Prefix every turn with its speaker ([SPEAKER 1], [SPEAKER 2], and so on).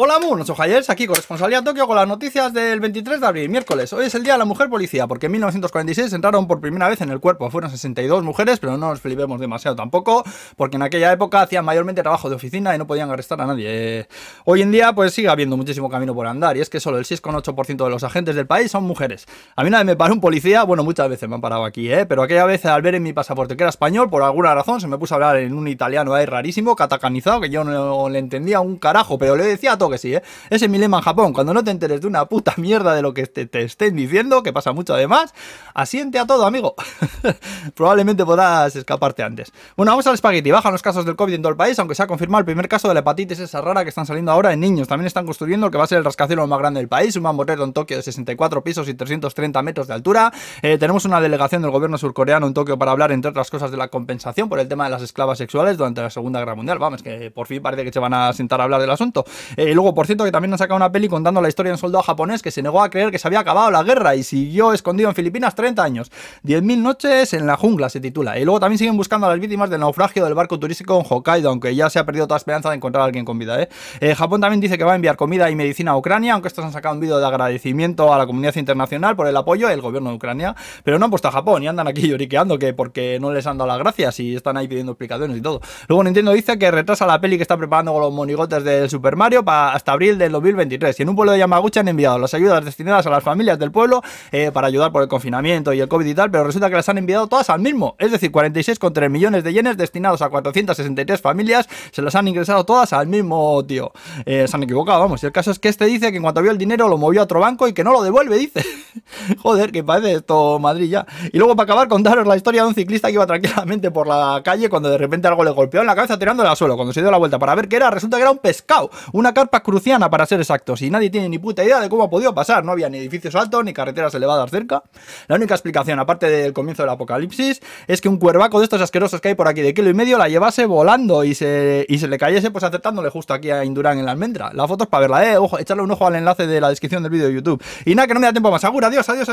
[SPEAKER 1] Hola, muy soy Jayers, aquí corresponsalía Tokio con las noticias del 23 de abril, miércoles. Hoy es el Día de la Mujer Policía, porque en 1946 entraron por primera vez en el cuerpo. Fueron 62 mujeres, pero no nos flipemos demasiado tampoco, porque en aquella época hacían mayormente trabajo de oficina y no podían arrestar a nadie. Hoy en día, pues sigue habiendo muchísimo camino por andar, y es que solo el 6,8% de los agentes del país son mujeres. A mí una vez me paró un policía, bueno, muchas veces me han parado aquí, ¿eh? pero aquella vez al ver en mi pasaporte que era español, por alguna razón se me puso a hablar en un italiano ahí rarísimo, catacanizado, que yo no le entendía un carajo, pero le decía todo que sí, ¿eh? Es en Japón. Cuando no te enteres de una puta mierda de lo que te, estén diciendo, que pasa mucho además, asiente a todo, amigo. Probablemente podrás escaparte antes. Bueno, vamos al espagueti. Bajan los casos del COVID en todo el país, aunque se ha confirmado el primer caso de la hepatitis esa rara que están saliendo ahora en niños. También están construyendo lo que va a ser el rascacielos más grande del país, un mamotero en Tokio de 64 pisos y 330 metros de altura. Eh, tenemos una delegación del gobierno surcoreano en Tokio para hablar, entre otras cosas, de la compensación por el tema de las esclavas sexuales durante la Segunda Guerra Mundial. Vamos, que por fin parece que se van a sentar a hablar del asunto. Eh, luego, por cierto, que también han sacado una peli contando la historia de un soldado japonés que se negó a creer que se había acabado la guerra y siguió escondido en Filipinas 30 años. 10.000 noches en la jungla se titula. Y luego también siguen buscando a las víctimas del naufragio del barco turístico en Hokkaido, aunque ya se ha perdido toda esperanza de encontrar a alguien con vida. ¿eh? Eh, Japón también dice que va a enviar comida y medicina a Ucrania, aunque estos han sacado un vídeo de agradecimiento a la comunidad internacional por el apoyo del gobierno de Ucrania, pero no han puesto a Japón y andan aquí lloriqueando que porque no les han dado las gracias y están ahí pidiendo explicaciones y todo. Luego Nintendo dice que retrasa la peli que está preparando con los monigotes del Super Mario para hasta abril del 2023. Y en un pueblo de Yamaguchi han enviado las ayudas destinadas a las familias del pueblo eh, para ayudar por el confinamiento y el COVID y tal, pero resulta que las han enviado todas al mismo. Es decir, 46,3 millones de yenes destinados a 463 familias se las han ingresado todas al mismo tío. Eh, se han equivocado, vamos. Y el caso es que este dice que en cuanto vio el dinero lo movió a otro banco y que no lo devuelve, dice. Joder, que parece esto Madrid ya. Y luego para acabar contaros la historia de un ciclista que iba tranquilamente por la calle cuando de repente algo le golpeó en la cabeza tirándole al suelo. Cuando se dio la vuelta para ver qué era, resulta que era un pescado, una carpa cruciana para ser exactos. Y nadie tiene ni puta idea de cómo ha podido pasar. No había ni edificios altos ni carreteras elevadas cerca. La única explicación, aparte del comienzo del apocalipsis, es que un cuervaco de estos asquerosos que hay por aquí de kilo y medio la llevase volando y se, y se le cayese pues acertándole justo aquí a Indurán en la almendra. La foto es para verla, eh. Ojo, echarle un ojo al enlace de la descripción del vídeo de YouTube. Y nada, que no me da tiempo más. Adiós, adiós.